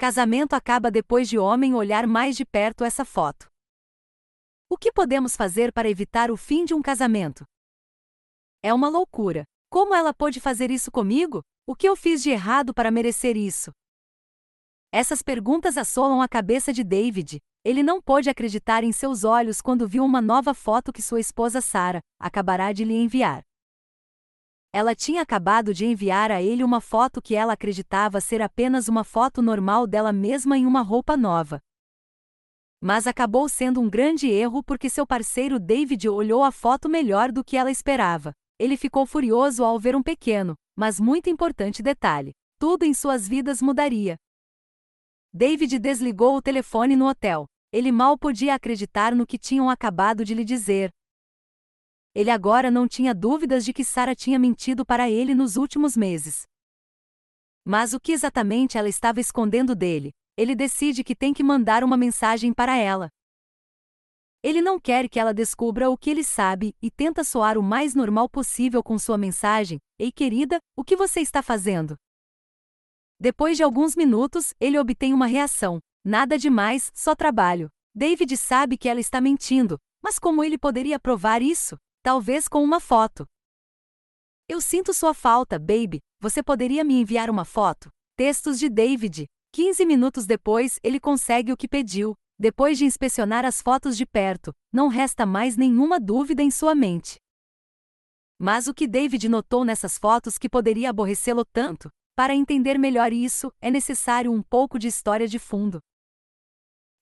Casamento acaba depois de homem olhar mais de perto essa foto. O que podemos fazer para evitar o fim de um casamento? É uma loucura. Como ela pôde fazer isso comigo? O que eu fiz de errado para merecer isso? Essas perguntas assolam a cabeça de David. Ele não pôde acreditar em seus olhos quando viu uma nova foto que sua esposa Sarah acabará de lhe enviar. Ela tinha acabado de enviar a ele uma foto que ela acreditava ser apenas uma foto normal dela mesma em uma roupa nova. Mas acabou sendo um grande erro porque seu parceiro David olhou a foto melhor do que ela esperava. Ele ficou furioso ao ver um pequeno, mas muito importante detalhe: tudo em suas vidas mudaria. David desligou o telefone no hotel. Ele mal podia acreditar no que tinham acabado de lhe dizer. Ele agora não tinha dúvidas de que Sara tinha mentido para ele nos últimos meses. Mas o que exatamente ela estava escondendo dele? Ele decide que tem que mandar uma mensagem para ela. Ele não quer que ela descubra o que ele sabe e tenta soar o mais normal possível com sua mensagem: Ei, querida, o que você está fazendo? Depois de alguns minutos, ele obtém uma reação: Nada demais, só trabalho. David sabe que ela está mentindo, mas como ele poderia provar isso? Talvez com uma foto. Eu sinto sua falta, baby. Você poderia me enviar uma foto? Textos de David. 15 minutos depois, ele consegue o que pediu. Depois de inspecionar as fotos de perto, não resta mais nenhuma dúvida em sua mente. Mas o que David notou nessas fotos que poderia aborrecê-lo tanto? Para entender melhor isso, é necessário um pouco de história de fundo.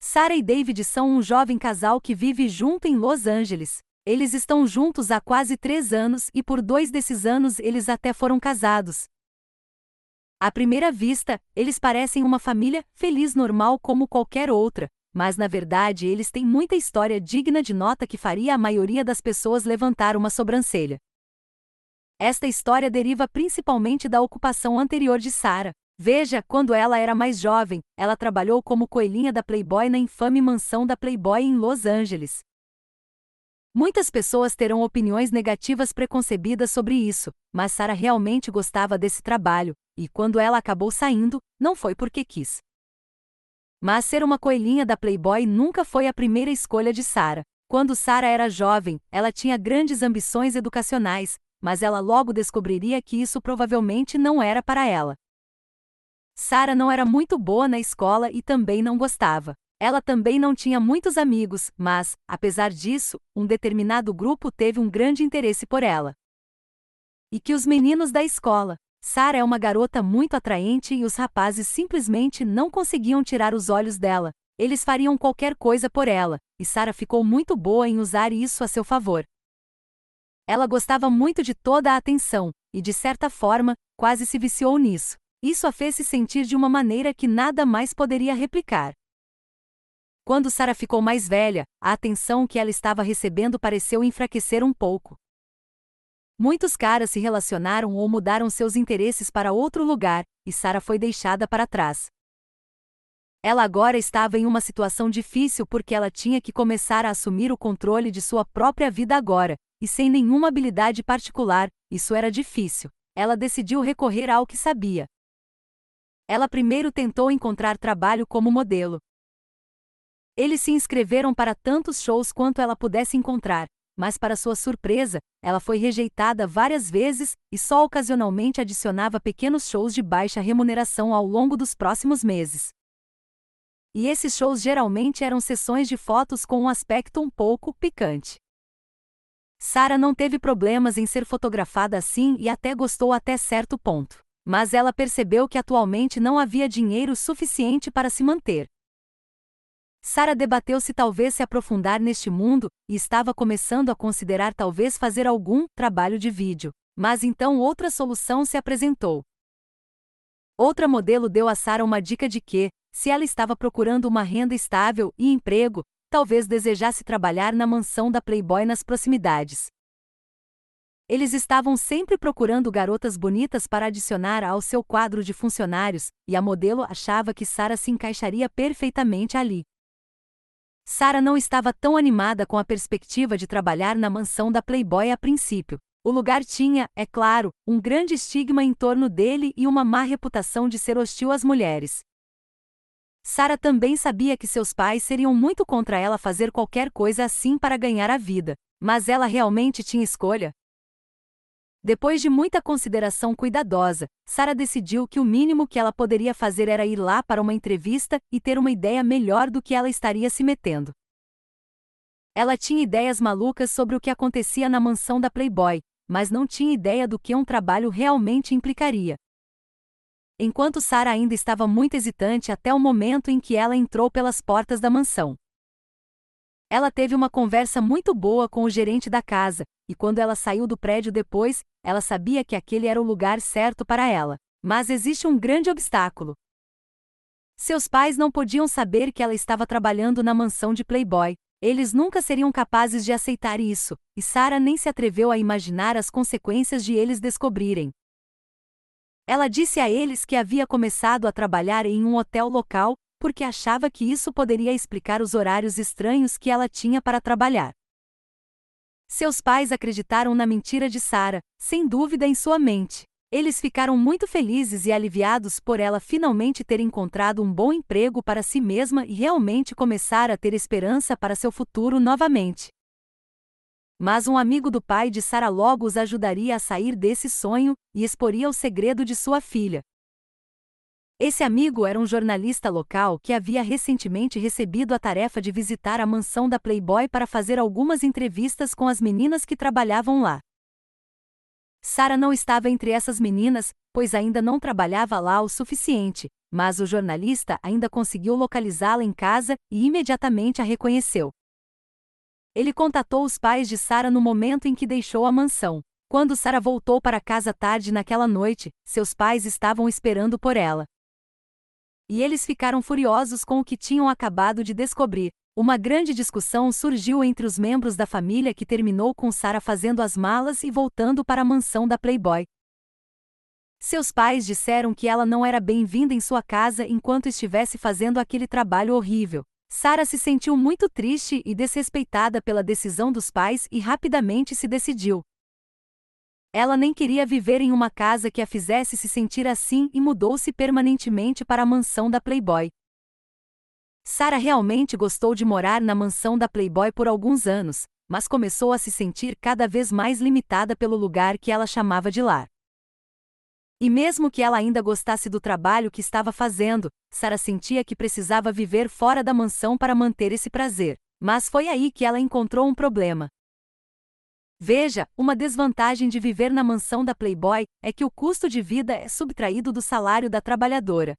Sarah e David são um jovem casal que vive junto em Los Angeles. Eles estão juntos há quase três anos e por dois desses anos eles até foram casados. À primeira vista, eles parecem uma família feliz normal como qualquer outra, mas na verdade eles têm muita história digna de nota que faria a maioria das pessoas levantar uma sobrancelha. Esta história deriva principalmente da ocupação anterior de Sarah. Veja, quando ela era mais jovem, ela trabalhou como coelhinha da Playboy na infame mansão da Playboy em Los Angeles. Muitas pessoas terão opiniões negativas preconcebidas sobre isso, mas Sarah realmente gostava desse trabalho, e quando ela acabou saindo, não foi porque quis. Mas ser uma coelhinha da Playboy nunca foi a primeira escolha de Sarah. Quando Sarah era jovem, ela tinha grandes ambições educacionais, mas ela logo descobriria que isso provavelmente não era para ela. Sarah não era muito boa na escola e também não gostava. Ela também não tinha muitos amigos, mas, apesar disso, um determinado grupo teve um grande interesse por ela. E que os meninos da escola. Sarah é uma garota muito atraente e os rapazes simplesmente não conseguiam tirar os olhos dela. Eles fariam qualquer coisa por ela, e Sarah ficou muito boa em usar isso a seu favor. Ela gostava muito de toda a atenção, e de certa forma, quase se viciou nisso. Isso a fez se sentir de uma maneira que nada mais poderia replicar. Quando Sara ficou mais velha, a atenção que ela estava recebendo pareceu enfraquecer um pouco. Muitos caras se relacionaram ou mudaram seus interesses para outro lugar, e Sara foi deixada para trás. Ela agora estava em uma situação difícil porque ela tinha que começar a assumir o controle de sua própria vida agora, e sem nenhuma habilidade particular, isso era difícil. Ela decidiu recorrer ao que sabia. Ela primeiro tentou encontrar trabalho como modelo, eles se inscreveram para tantos shows quanto ela pudesse encontrar, mas para sua surpresa, ela foi rejeitada várias vezes e só ocasionalmente adicionava pequenos shows de baixa remuneração ao longo dos próximos meses. E esses shows geralmente eram sessões de fotos com um aspecto um pouco picante. Sara não teve problemas em ser fotografada assim e até gostou até certo ponto. Mas ela percebeu que atualmente não havia dinheiro suficiente para se manter. Sara debateu se talvez se aprofundar neste mundo e estava começando a considerar talvez fazer algum trabalho de vídeo. Mas então outra solução se apresentou. Outra modelo deu a Sara uma dica de que, se ela estava procurando uma renda estável e emprego, talvez desejasse trabalhar na mansão da Playboy nas proximidades. Eles estavam sempre procurando garotas bonitas para adicionar ao seu quadro de funcionários, e a modelo achava que Sara se encaixaria perfeitamente ali. Sara não estava tão animada com a perspectiva de trabalhar na mansão da Playboy a princípio. O lugar tinha, é claro, um grande estigma em torno dele e uma má reputação de ser hostil às mulheres. Sara também sabia que seus pais seriam muito contra ela fazer qualquer coisa assim para ganhar a vida, mas ela realmente tinha escolha. Depois de muita consideração cuidadosa, Sara decidiu que o mínimo que ela poderia fazer era ir lá para uma entrevista e ter uma ideia melhor do que ela estaria se metendo. Ela tinha ideias malucas sobre o que acontecia na mansão da Playboy, mas não tinha ideia do que um trabalho realmente implicaria. Enquanto Sara ainda estava muito hesitante até o momento em que ela entrou pelas portas da mansão. Ela teve uma conversa muito boa com o gerente da casa, e quando ela saiu do prédio depois, ela sabia que aquele era o lugar certo para ela. Mas existe um grande obstáculo. Seus pais não podiam saber que ela estava trabalhando na mansão de Playboy. Eles nunca seriam capazes de aceitar isso, e Sarah nem se atreveu a imaginar as consequências de eles descobrirem. Ela disse a eles que havia começado a trabalhar em um hotel local, porque achava que isso poderia explicar os horários estranhos que ela tinha para trabalhar. Seus pais acreditaram na mentira de Sara, sem dúvida em sua mente. Eles ficaram muito felizes e aliviados por ela finalmente ter encontrado um bom emprego para si mesma e realmente começar a ter esperança para seu futuro novamente. Mas um amigo do pai de Sara logo os ajudaria a sair desse sonho e exporia o segredo de sua filha. Esse amigo era um jornalista local que havia recentemente recebido a tarefa de visitar a mansão da Playboy para fazer algumas entrevistas com as meninas que trabalhavam lá. Sara não estava entre essas meninas, pois ainda não trabalhava lá o suficiente, mas o jornalista ainda conseguiu localizá-la em casa e imediatamente a reconheceu. Ele contatou os pais de Sara no momento em que deixou a mansão. Quando Sara voltou para casa tarde naquela noite, seus pais estavam esperando por ela. E eles ficaram furiosos com o que tinham acabado de descobrir. Uma grande discussão surgiu entre os membros da família que terminou com Sarah fazendo as malas e voltando para a mansão da Playboy. Seus pais disseram que ela não era bem-vinda em sua casa enquanto estivesse fazendo aquele trabalho horrível. Sarah se sentiu muito triste e desrespeitada pela decisão dos pais e rapidamente se decidiu. Ela nem queria viver em uma casa que a fizesse se sentir assim e mudou-se permanentemente para a mansão da Playboy. Sarah realmente gostou de morar na mansão da Playboy por alguns anos, mas começou a se sentir cada vez mais limitada pelo lugar que ela chamava de lar. E mesmo que ela ainda gostasse do trabalho que estava fazendo, Sarah sentia que precisava viver fora da mansão para manter esse prazer. Mas foi aí que ela encontrou um problema. Veja, uma desvantagem de viver na mansão da Playboy é que o custo de vida é subtraído do salário da trabalhadora.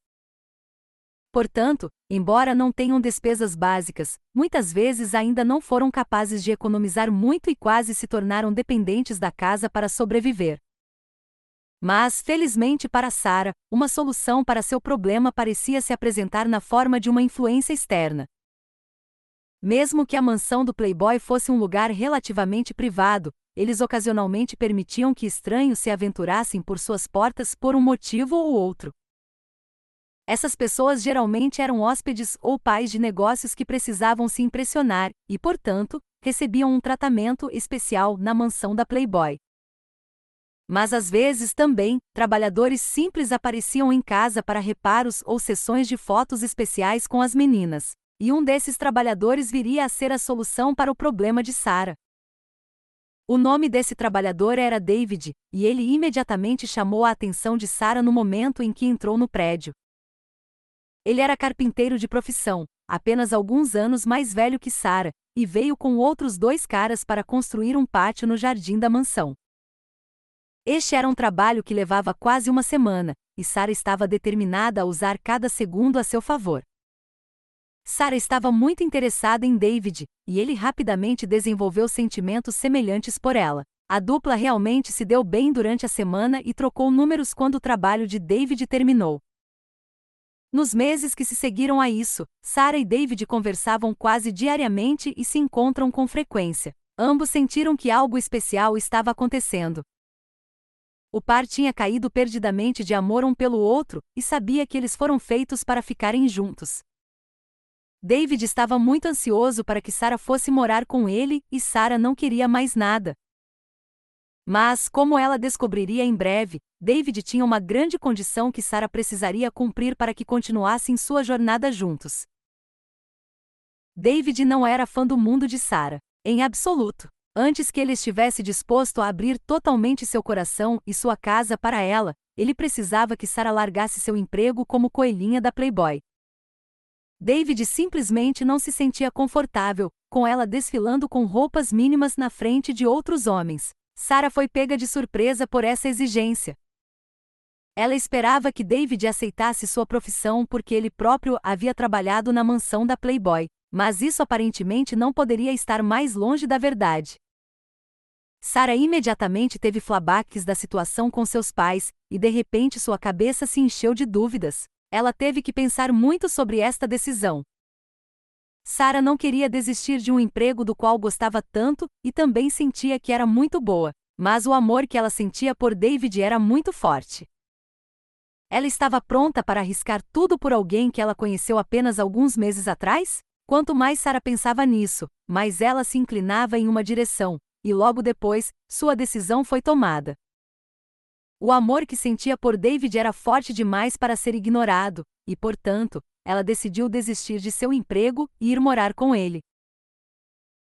Portanto, embora não tenham despesas básicas, muitas vezes ainda não foram capazes de economizar muito e quase se tornaram dependentes da casa para sobreviver. Mas, felizmente para Sarah, uma solução para seu problema parecia se apresentar na forma de uma influência externa. Mesmo que a mansão do Playboy fosse um lugar relativamente privado, eles ocasionalmente permitiam que estranhos se aventurassem por suas portas por um motivo ou outro. Essas pessoas geralmente eram hóspedes ou pais de negócios que precisavam se impressionar e, portanto, recebiam um tratamento especial na mansão da Playboy. Mas às vezes também, trabalhadores simples apareciam em casa para reparos ou sessões de fotos especiais com as meninas e um desses trabalhadores viria a ser a solução para o problema de Sara. O nome desse trabalhador era David, e ele imediatamente chamou a atenção de Sara no momento em que entrou no prédio. Ele era carpinteiro de profissão, apenas alguns anos mais velho que Sara, e veio com outros dois caras para construir um pátio no jardim da mansão. Este era um trabalho que levava quase uma semana, e Sara estava determinada a usar cada segundo a seu favor. Sarah estava muito interessada em David, e ele rapidamente desenvolveu sentimentos semelhantes por ela. A dupla realmente se deu bem durante a semana e trocou números quando o trabalho de David terminou. Nos meses que se seguiram a isso, Sarah e David conversavam quase diariamente e se encontram com frequência. Ambos sentiram que algo especial estava acontecendo. O par tinha caído perdidamente de amor um pelo outro e sabia que eles foram feitos para ficarem juntos. David estava muito ansioso para que Sara fosse morar com ele e Sara não queria mais nada. Mas, como ela descobriria em breve, David tinha uma grande condição que Sara precisaria cumprir para que continuassem sua jornada juntos. David não era fã do mundo de Sara, em absoluto. Antes que ele estivesse disposto a abrir totalmente seu coração e sua casa para ela, ele precisava que Sara largasse seu emprego como coelhinha da Playboy. David simplesmente não se sentia confortável com ela desfilando com roupas mínimas na frente de outros homens. Sara foi pega de surpresa por essa exigência. Ela esperava que David aceitasse sua profissão porque ele próprio havia trabalhado na mansão da Playboy, mas isso aparentemente não poderia estar mais longe da verdade. Sara imediatamente teve flabaques da situação com seus pais, e de repente sua cabeça se encheu de dúvidas. Ela teve que pensar muito sobre esta decisão. Sara não queria desistir de um emprego do qual gostava tanto e também sentia que era muito boa, mas o amor que ela sentia por David era muito forte. Ela estava pronta para arriscar tudo por alguém que ela conheceu apenas alguns meses atrás? Quanto mais Sara pensava nisso, mais ela se inclinava em uma direção, e logo depois, sua decisão foi tomada. O amor que sentia por David era forte demais para ser ignorado, e, portanto, ela decidiu desistir de seu emprego e ir morar com ele.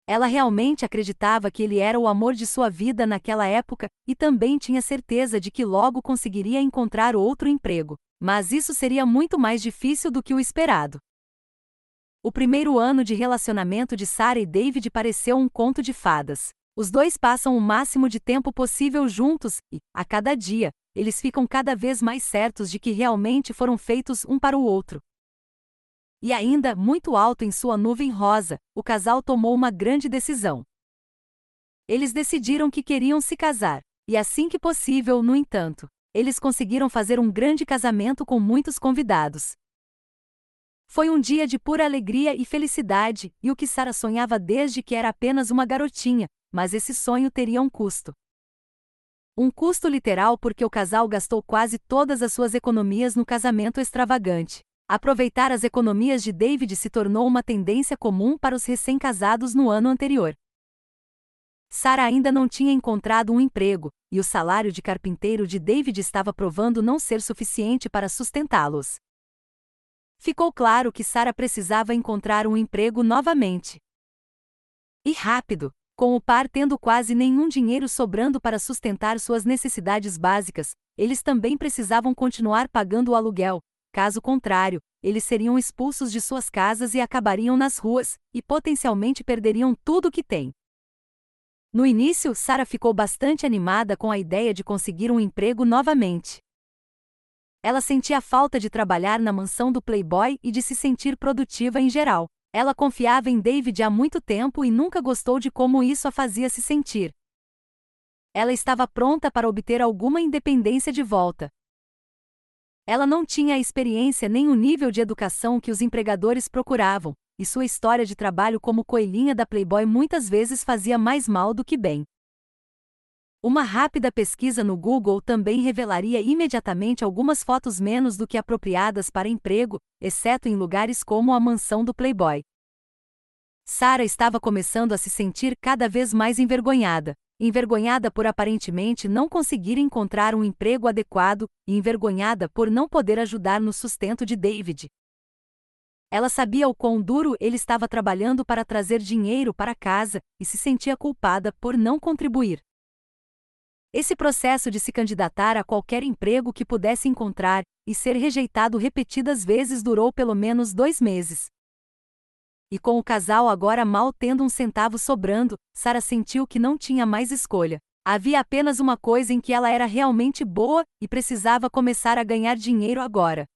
Ela realmente acreditava que ele era o amor de sua vida naquela época e também tinha certeza de que logo conseguiria encontrar outro emprego, mas isso seria muito mais difícil do que o esperado. O primeiro ano de relacionamento de Sarah e David pareceu um conto de fadas. Os dois passam o máximo de tempo possível juntos e, a cada dia, eles ficam cada vez mais certos de que realmente foram feitos um para o outro. E ainda, muito alto em sua nuvem rosa, o casal tomou uma grande decisão. Eles decidiram que queriam se casar, e assim que possível, no entanto, eles conseguiram fazer um grande casamento com muitos convidados. Foi um dia de pura alegria e felicidade, e o que Sara sonhava desde que era apenas uma garotinha, mas esse sonho teria um custo. Um custo literal porque o casal gastou quase todas as suas economias no casamento extravagante. Aproveitar as economias de David se tornou uma tendência comum para os recém-casados no ano anterior. Sarah ainda não tinha encontrado um emprego, e o salário de carpinteiro de David estava provando não ser suficiente para sustentá-los. Ficou claro que Sarah precisava encontrar um emprego novamente. E rápido, com o par tendo quase nenhum dinheiro sobrando para sustentar suas necessidades básicas, eles também precisavam continuar pagando o aluguel, Caso contrário, eles seriam expulsos de suas casas e acabariam nas ruas, e potencialmente perderiam tudo o que têm. No início, Sara ficou bastante animada com a ideia de conseguir um emprego novamente. Ela sentia falta de trabalhar na mansão do Playboy e de se sentir produtiva em geral. Ela confiava em David há muito tempo e nunca gostou de como isso a fazia se sentir. Ela estava pronta para obter alguma independência de volta. Ela não tinha a experiência nem o nível de educação que os empregadores procuravam, e sua história de trabalho como coelhinha da Playboy muitas vezes fazia mais mal do que bem. Uma rápida pesquisa no Google também revelaria imediatamente algumas fotos menos do que apropriadas para emprego, exceto em lugares como a mansão do Playboy. Sarah estava começando a se sentir cada vez mais envergonhada, envergonhada por aparentemente não conseguir encontrar um emprego adequado e envergonhada por não poder ajudar no sustento de David. Ela sabia o quão duro ele estava trabalhando para trazer dinheiro para casa e se sentia culpada por não contribuir. Esse processo de se candidatar a qualquer emprego que pudesse encontrar e ser rejeitado repetidas vezes durou pelo menos dois meses. E com o casal agora mal tendo um centavo sobrando, Sara sentiu que não tinha mais escolha. Havia apenas uma coisa em que ela era realmente boa e precisava começar a ganhar dinheiro agora.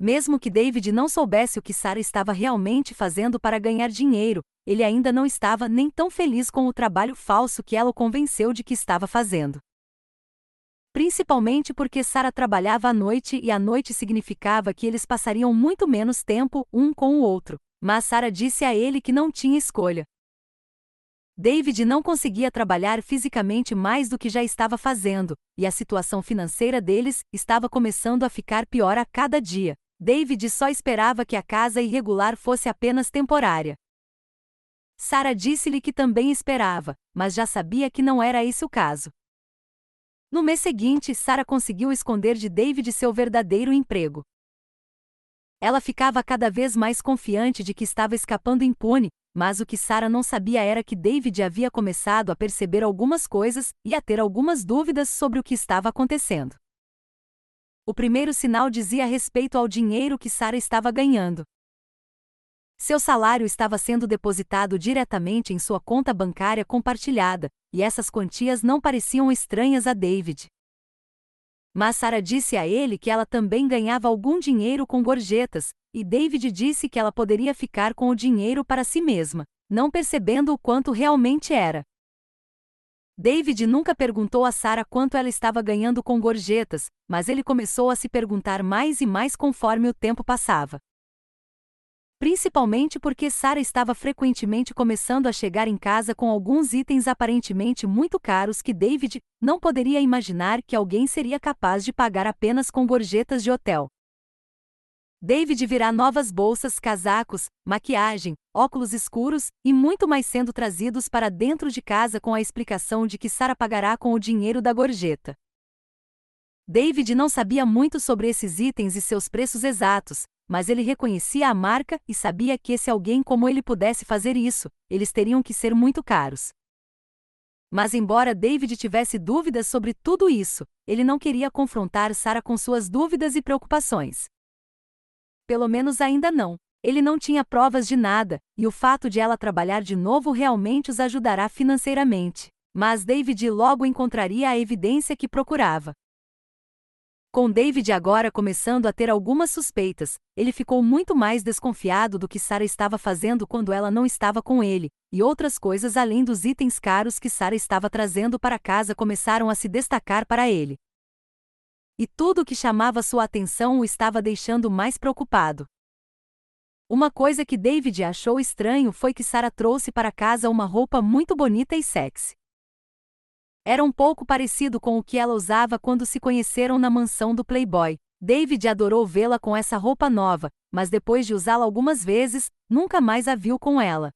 Mesmo que David não soubesse o que Sara estava realmente fazendo para ganhar dinheiro, ele ainda não estava nem tão feliz com o trabalho falso que ela o convenceu de que estava fazendo. Principalmente porque Sara trabalhava à noite e a noite significava que eles passariam muito menos tempo um com o outro. Mas Sara disse a ele que não tinha escolha. David não conseguia trabalhar fisicamente mais do que já estava fazendo, e a situação financeira deles estava começando a ficar pior a cada dia. David só esperava que a casa irregular fosse apenas temporária. Sara disse-lhe que também esperava, mas já sabia que não era esse o caso. No mês seguinte, Sara conseguiu esconder de David seu verdadeiro emprego. Ela ficava cada vez mais confiante de que estava escapando impune, mas o que Sara não sabia era que David havia começado a perceber algumas coisas e a ter algumas dúvidas sobre o que estava acontecendo. O primeiro sinal dizia respeito ao dinheiro que Sara estava ganhando. Seu salário estava sendo depositado diretamente em sua conta bancária compartilhada, e essas quantias não pareciam estranhas a David. Mas Sara disse a ele que ela também ganhava algum dinheiro com gorjetas, e David disse que ela poderia ficar com o dinheiro para si mesma, não percebendo o quanto realmente era. David nunca perguntou a Sara quanto ela estava ganhando com gorjetas, mas ele começou a se perguntar mais e mais conforme o tempo passava principalmente porque Sara estava frequentemente começando a chegar em casa com alguns itens aparentemente muito caros que David não poderia imaginar que alguém seria capaz de pagar apenas com gorjetas de hotel. David virá novas bolsas, casacos, maquiagem, óculos escuros e muito mais sendo trazidos para dentro de casa com a explicação de que Sara pagará com o dinheiro da gorjeta. David não sabia muito sobre esses itens e seus preços exatos, mas ele reconhecia a marca e sabia que se alguém como ele pudesse fazer isso, eles teriam que ser muito caros. Mas embora David tivesse dúvidas sobre tudo isso, ele não queria confrontar Sara com suas dúvidas e preocupações. Pelo menos ainda não. Ele não tinha provas de nada, e o fato de ela trabalhar de novo realmente os ajudará financeiramente. Mas David logo encontraria a evidência que procurava. Com David agora começando a ter algumas suspeitas, ele ficou muito mais desconfiado do que Sara estava fazendo quando ela não estava com ele, e outras coisas além dos itens caros que Sara estava trazendo para casa começaram a se destacar para ele. E tudo o que chamava sua atenção o estava deixando mais preocupado. Uma coisa que David achou estranho foi que Sara trouxe para casa uma roupa muito bonita e sexy. Era um pouco parecido com o que ela usava quando se conheceram na mansão do Playboy. David adorou vê-la com essa roupa nova, mas depois de usá-la algumas vezes, nunca mais a viu com ela.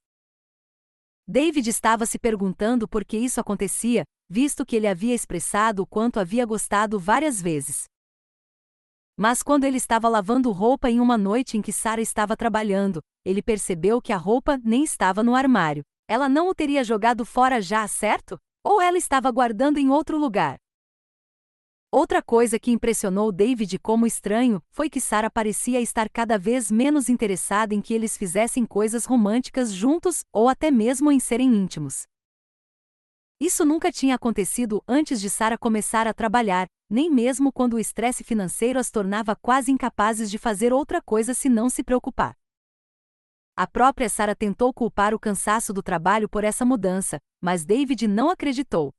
David estava se perguntando por que isso acontecia, visto que ele havia expressado o quanto havia gostado várias vezes. Mas quando ele estava lavando roupa em uma noite em que Sara estava trabalhando, ele percebeu que a roupa nem estava no armário. Ela não o teria jogado fora já, certo? Ou ela estava guardando em outro lugar? Outra coisa que impressionou David como estranho foi que Sarah parecia estar cada vez menos interessada em que eles fizessem coisas românticas juntos ou até mesmo em serem íntimos. Isso nunca tinha acontecido antes de Sarah começar a trabalhar, nem mesmo quando o estresse financeiro as tornava quase incapazes de fazer outra coisa senão se preocupar. A própria Sarah tentou culpar o cansaço do trabalho por essa mudança, mas David não acreditou.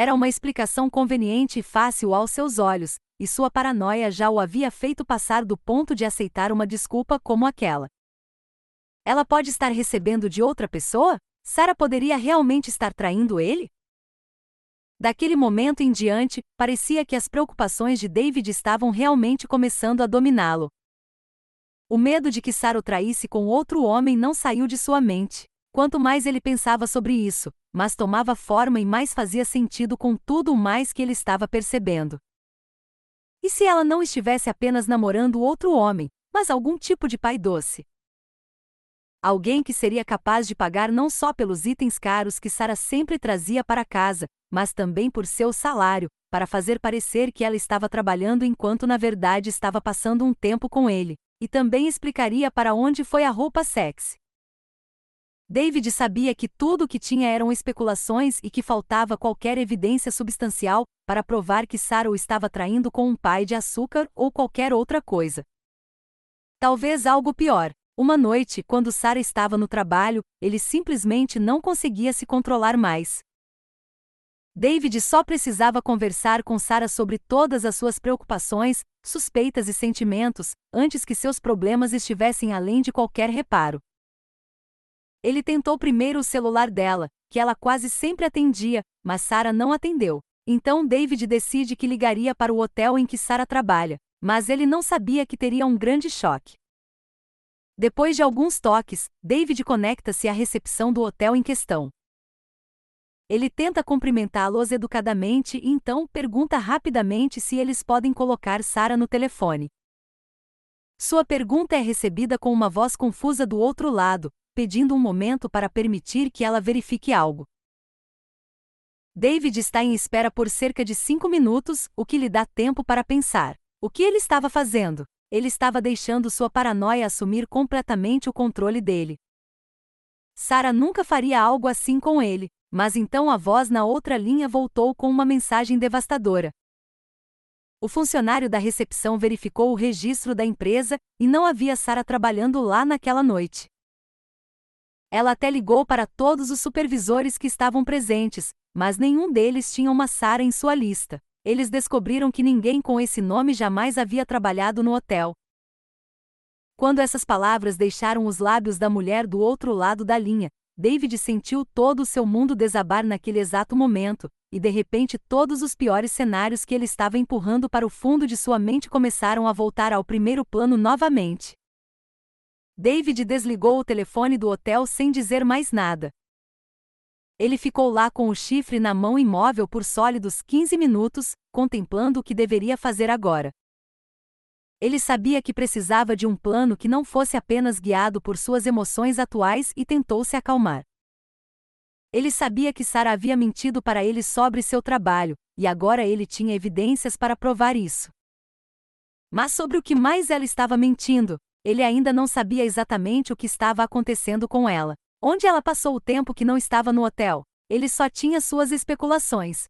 Era uma explicação conveniente e fácil aos seus olhos, e sua paranoia já o havia feito passar do ponto de aceitar uma desculpa como aquela. Ela pode estar recebendo de outra pessoa? Sarah poderia realmente estar traindo ele? Daquele momento em diante, parecia que as preocupações de David estavam realmente começando a dominá-lo. O medo de que Sara o traísse com outro homem não saiu de sua mente. Quanto mais ele pensava sobre isso, mais tomava forma e mais fazia sentido com tudo o mais que ele estava percebendo. E se ela não estivesse apenas namorando outro homem, mas algum tipo de pai doce? Alguém que seria capaz de pagar não só pelos itens caros que Sara sempre trazia para casa, mas também por seu salário, para fazer parecer que ela estava trabalhando enquanto na verdade estava passando um tempo com ele. E também explicaria para onde foi a roupa sexy. David sabia que tudo o que tinha eram especulações e que faltava qualquer evidência substancial para provar que Sarah o estava traindo com um pai de açúcar ou qualquer outra coisa. Talvez algo pior. Uma noite, quando Sarah estava no trabalho, ele simplesmente não conseguia se controlar mais. David só precisava conversar com Sarah sobre todas as suas preocupações, suspeitas e sentimentos, antes que seus problemas estivessem além de qualquer reparo. Ele tentou primeiro o celular dela, que ela quase sempre atendia, mas Sarah não atendeu. Então David decide que ligaria para o hotel em que Sarah trabalha, mas ele não sabia que teria um grande choque. Depois de alguns toques, David conecta-se à recepção do hotel em questão. Ele tenta cumprimentá-los educadamente e então pergunta rapidamente se eles podem colocar Sara no telefone. Sua pergunta é recebida com uma voz confusa do outro lado, pedindo um momento para permitir que ela verifique algo. David está em espera por cerca de cinco minutos, o que lhe dá tempo para pensar. O que ele estava fazendo? Ele estava deixando sua paranoia assumir completamente o controle dele. Sara nunca faria algo assim com ele, mas então a voz na outra linha voltou com uma mensagem devastadora. O funcionário da recepção verificou o registro da empresa e não havia Sara trabalhando lá naquela noite. Ela até ligou para todos os supervisores que estavam presentes, mas nenhum deles tinha uma Sara em sua lista. Eles descobriram que ninguém com esse nome jamais havia trabalhado no hotel. Quando essas palavras deixaram os lábios da mulher do outro lado da linha, David sentiu todo o seu mundo desabar naquele exato momento, e de repente todos os piores cenários que ele estava empurrando para o fundo de sua mente começaram a voltar ao primeiro plano novamente. David desligou o telefone do hotel sem dizer mais nada. Ele ficou lá com o chifre na mão imóvel por sólidos 15 minutos, contemplando o que deveria fazer agora. Ele sabia que precisava de um plano que não fosse apenas guiado por suas emoções atuais e tentou se acalmar. Ele sabia que Sara havia mentido para ele sobre seu trabalho, e agora ele tinha evidências para provar isso. Mas sobre o que mais ela estava mentindo, ele ainda não sabia exatamente o que estava acontecendo com ela. Onde ela passou o tempo que não estava no hotel? Ele só tinha suas especulações,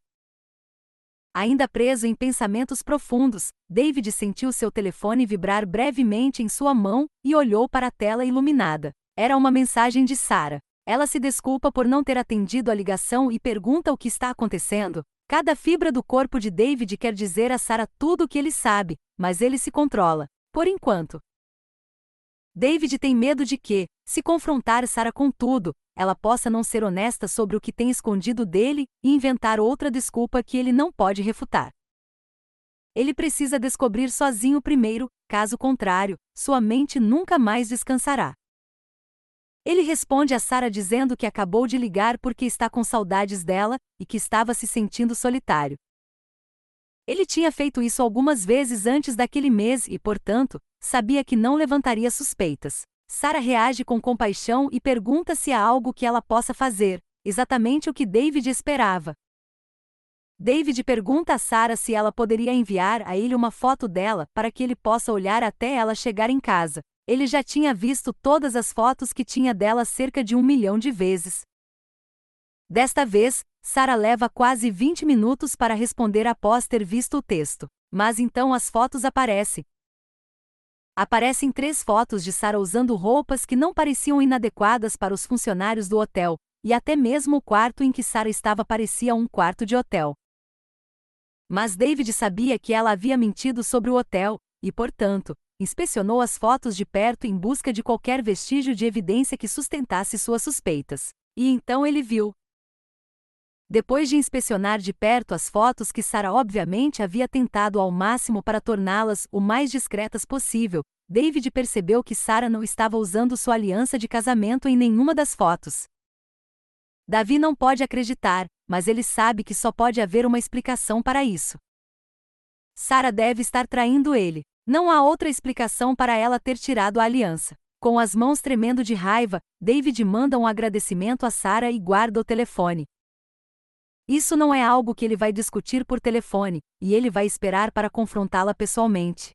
Ainda preso em pensamentos profundos, David sentiu seu telefone vibrar brevemente em sua mão e olhou para a tela iluminada. Era uma mensagem de Sara. Ela se desculpa por não ter atendido a ligação e pergunta o que está acontecendo. Cada fibra do corpo de David quer dizer a Sara tudo o que ele sabe, mas ele se controla. Por enquanto. David tem medo de que, se confrontar Sara com tudo, ela possa não ser honesta sobre o que tem escondido dele e inventar outra desculpa que ele não pode refutar. Ele precisa descobrir sozinho primeiro, caso contrário, sua mente nunca mais descansará. Ele responde a Sara dizendo que acabou de ligar porque está com saudades dela e que estava se sentindo solitário. Ele tinha feito isso algumas vezes antes daquele mês e, portanto, sabia que não levantaria suspeitas. Sara reage com compaixão e pergunta se há algo que ela possa fazer, exatamente o que David esperava. David pergunta a Sara se ela poderia enviar a ele uma foto dela para que ele possa olhar até ela chegar em casa. Ele já tinha visto todas as fotos que tinha dela cerca de um milhão de vezes. Desta vez, Sara leva quase 20 minutos para responder após ter visto o texto. Mas então as fotos aparecem, aparecem três fotos de Sara usando roupas que não pareciam inadequadas para os funcionários do hotel, e até mesmo o quarto em que Sara estava parecia um quarto de hotel. Mas David sabia que ela havia mentido sobre o hotel, e, portanto, inspecionou as fotos de perto em busca de qualquer vestígio de evidência que sustentasse suas suspeitas. E então ele viu. Depois de inspecionar de perto as fotos que Sara obviamente havia tentado ao máximo para torná-las o mais discretas possível, David percebeu que Sara não estava usando sua aliança de casamento em nenhuma das fotos. Davi não pode acreditar, mas ele sabe que só pode haver uma explicação para isso. Sara deve estar traindo ele. Não há outra explicação para ela ter tirado a aliança. Com as mãos tremendo de raiva, David manda um agradecimento a Sara e guarda o telefone. Isso não é algo que ele vai discutir por telefone, e ele vai esperar para confrontá-la pessoalmente.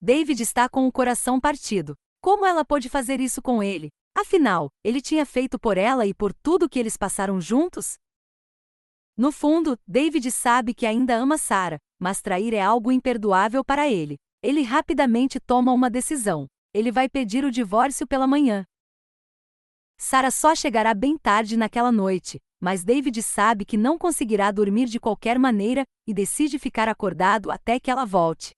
David está com o coração partido. Como ela pôde fazer isso com ele? Afinal, ele tinha feito por ela e por tudo que eles passaram juntos? No fundo, David sabe que ainda ama Sarah, mas trair é algo imperdoável para ele. Ele rapidamente toma uma decisão. Ele vai pedir o divórcio pela manhã. Sarah só chegará bem tarde naquela noite, mas David sabe que não conseguirá dormir de qualquer maneira e decide ficar acordado até que ela volte.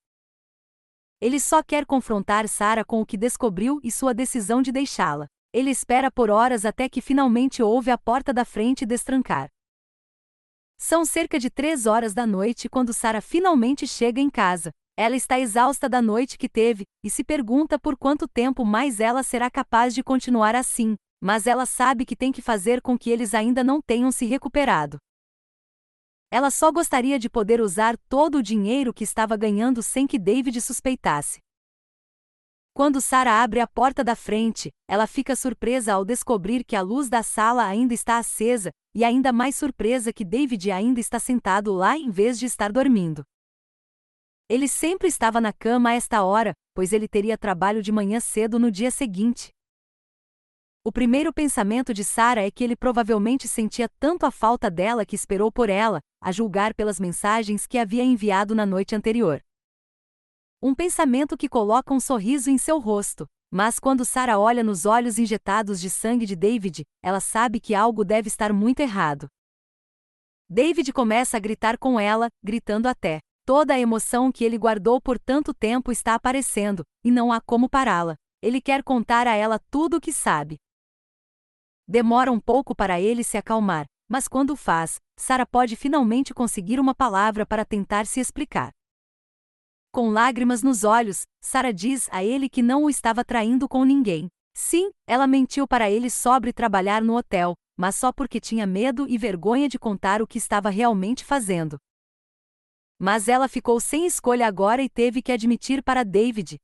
Ele só quer confrontar Sara com o que descobriu e sua decisão de deixá-la. Ele espera por horas até que finalmente ouve a porta da frente destrancar. São cerca de três horas da noite quando Sara finalmente chega em casa. Ela está exausta da noite que teve e se pergunta por quanto tempo mais ela será capaz de continuar assim, mas ela sabe que tem que fazer com que eles ainda não tenham se recuperado. Ela só gostaria de poder usar todo o dinheiro que estava ganhando sem que David suspeitasse. Quando Sara abre a porta da frente, ela fica surpresa ao descobrir que a luz da sala ainda está acesa, e ainda mais surpresa que David ainda está sentado lá em vez de estar dormindo. Ele sempre estava na cama a esta hora, pois ele teria trabalho de manhã cedo no dia seguinte. O primeiro pensamento de Sara é que ele provavelmente sentia tanto a falta dela que esperou por ela, a julgar pelas mensagens que havia enviado na noite anterior. Um pensamento que coloca um sorriso em seu rosto, mas quando Sara olha nos olhos injetados de sangue de David, ela sabe que algo deve estar muito errado. David começa a gritar com ela, gritando até. Toda a emoção que ele guardou por tanto tempo está aparecendo, e não há como pará-la. Ele quer contar a ela tudo o que sabe. Demora um pouco para ele se acalmar, mas quando o faz, Sara pode finalmente conseguir uma palavra para tentar se explicar. Com lágrimas nos olhos, Sara diz a ele que não o estava traindo com ninguém. Sim, ela mentiu para ele sobre trabalhar no hotel, mas só porque tinha medo e vergonha de contar o que estava realmente fazendo. Mas ela ficou sem escolha agora e teve que admitir para David.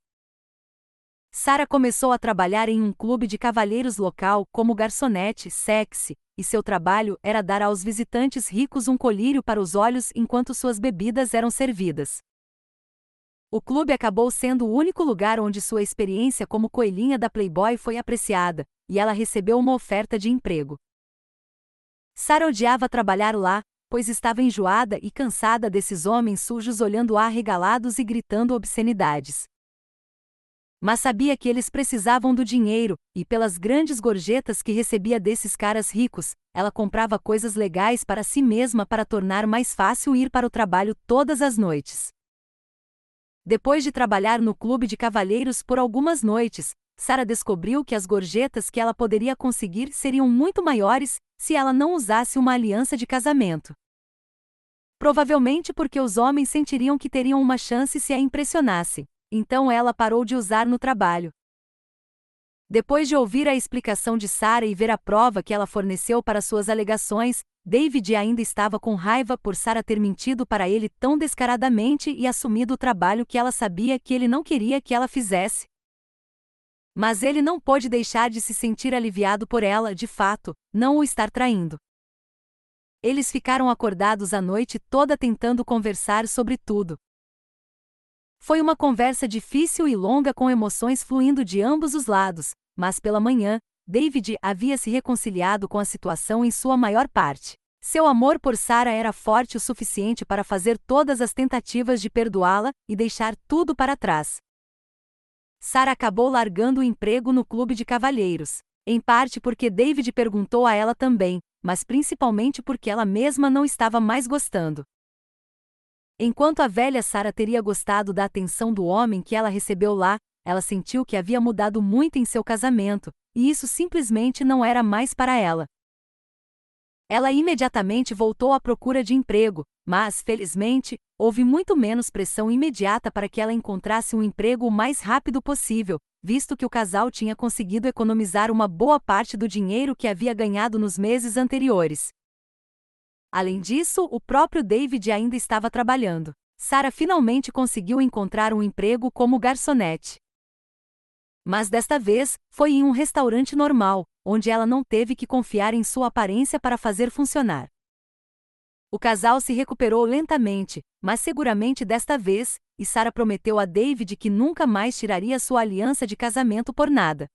Sara começou a trabalhar em um clube de cavalheiros local como garçonete sexy, e seu trabalho era dar aos visitantes ricos um colírio para os olhos enquanto suas bebidas eram servidas. O clube acabou sendo o único lugar onde sua experiência como coelhinha da Playboy foi apreciada, e ela recebeu uma oferta de emprego. Sara odiava trabalhar lá, pois estava enjoada e cansada desses homens sujos olhando arregalados e gritando obscenidades. Mas sabia que eles precisavam do dinheiro, e pelas grandes gorjetas que recebia desses caras ricos, ela comprava coisas legais para si mesma para tornar mais fácil ir para o trabalho todas as noites. Depois de trabalhar no clube de cavalheiros por algumas noites, Sara descobriu que as gorjetas que ela poderia conseguir seriam muito maiores se ela não usasse uma aliança de casamento. Provavelmente porque os homens sentiriam que teriam uma chance se a impressionasse, então ela parou de usar no trabalho. Depois de ouvir a explicação de Sara e ver a prova que ela forneceu para suas alegações, David ainda estava com raiva por Sara ter mentido para ele tão descaradamente e assumido o trabalho que ela sabia que ele não queria que ela fizesse. Mas ele não pôde deixar de se sentir aliviado por ela, de fato, não o estar traindo. Eles ficaram acordados a noite toda tentando conversar sobre tudo. Foi uma conversa difícil e longa com emoções fluindo de ambos os lados, mas pela manhã, David havia se reconciliado com a situação em sua maior parte. Seu amor por Sarah era forte o suficiente para fazer todas as tentativas de perdoá-la e deixar tudo para trás. Sarah acabou largando o emprego no clube de cavalheiros, em parte porque David perguntou a ela também, mas principalmente porque ela mesma não estava mais gostando. Enquanto a velha Sara teria gostado da atenção do homem que ela recebeu lá, ela sentiu que havia mudado muito em seu casamento, e isso simplesmente não era mais para ela. Ela imediatamente voltou à procura de emprego, mas, felizmente, houve muito menos pressão imediata para que ela encontrasse um emprego o mais rápido possível, visto que o casal tinha conseguido economizar uma boa parte do dinheiro que havia ganhado nos meses anteriores. Além disso, o próprio David ainda estava trabalhando. Sarah finalmente conseguiu encontrar um emprego como garçonete. Mas desta vez, foi em um restaurante normal, onde ela não teve que confiar em sua aparência para fazer funcionar. O casal se recuperou lentamente, mas seguramente desta vez, e Sara prometeu a David que nunca mais tiraria sua aliança de casamento por nada.